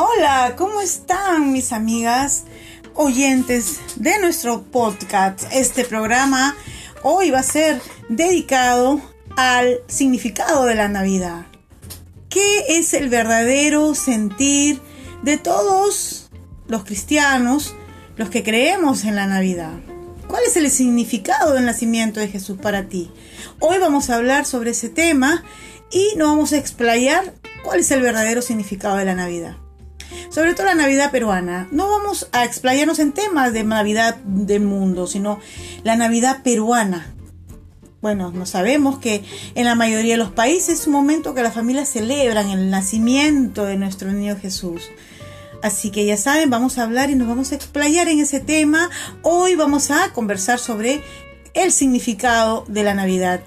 Hola, ¿cómo están mis amigas oyentes de nuestro podcast? Este programa hoy va a ser dedicado al significado de la Navidad. ¿Qué es el verdadero sentir de todos los cristianos, los que creemos en la Navidad? ¿Cuál es el significado del nacimiento de Jesús para ti? Hoy vamos a hablar sobre ese tema y nos vamos a explayar cuál es el verdadero significado de la Navidad. Sobre todo la Navidad peruana. No vamos a explayarnos en temas de Navidad del mundo, sino la Navidad peruana. Bueno, no sabemos que en la mayoría de los países es un momento que las familias celebran el nacimiento de nuestro niño Jesús. Así que ya saben, vamos a hablar y nos vamos a explayar en ese tema. Hoy vamos a conversar sobre el significado de la Navidad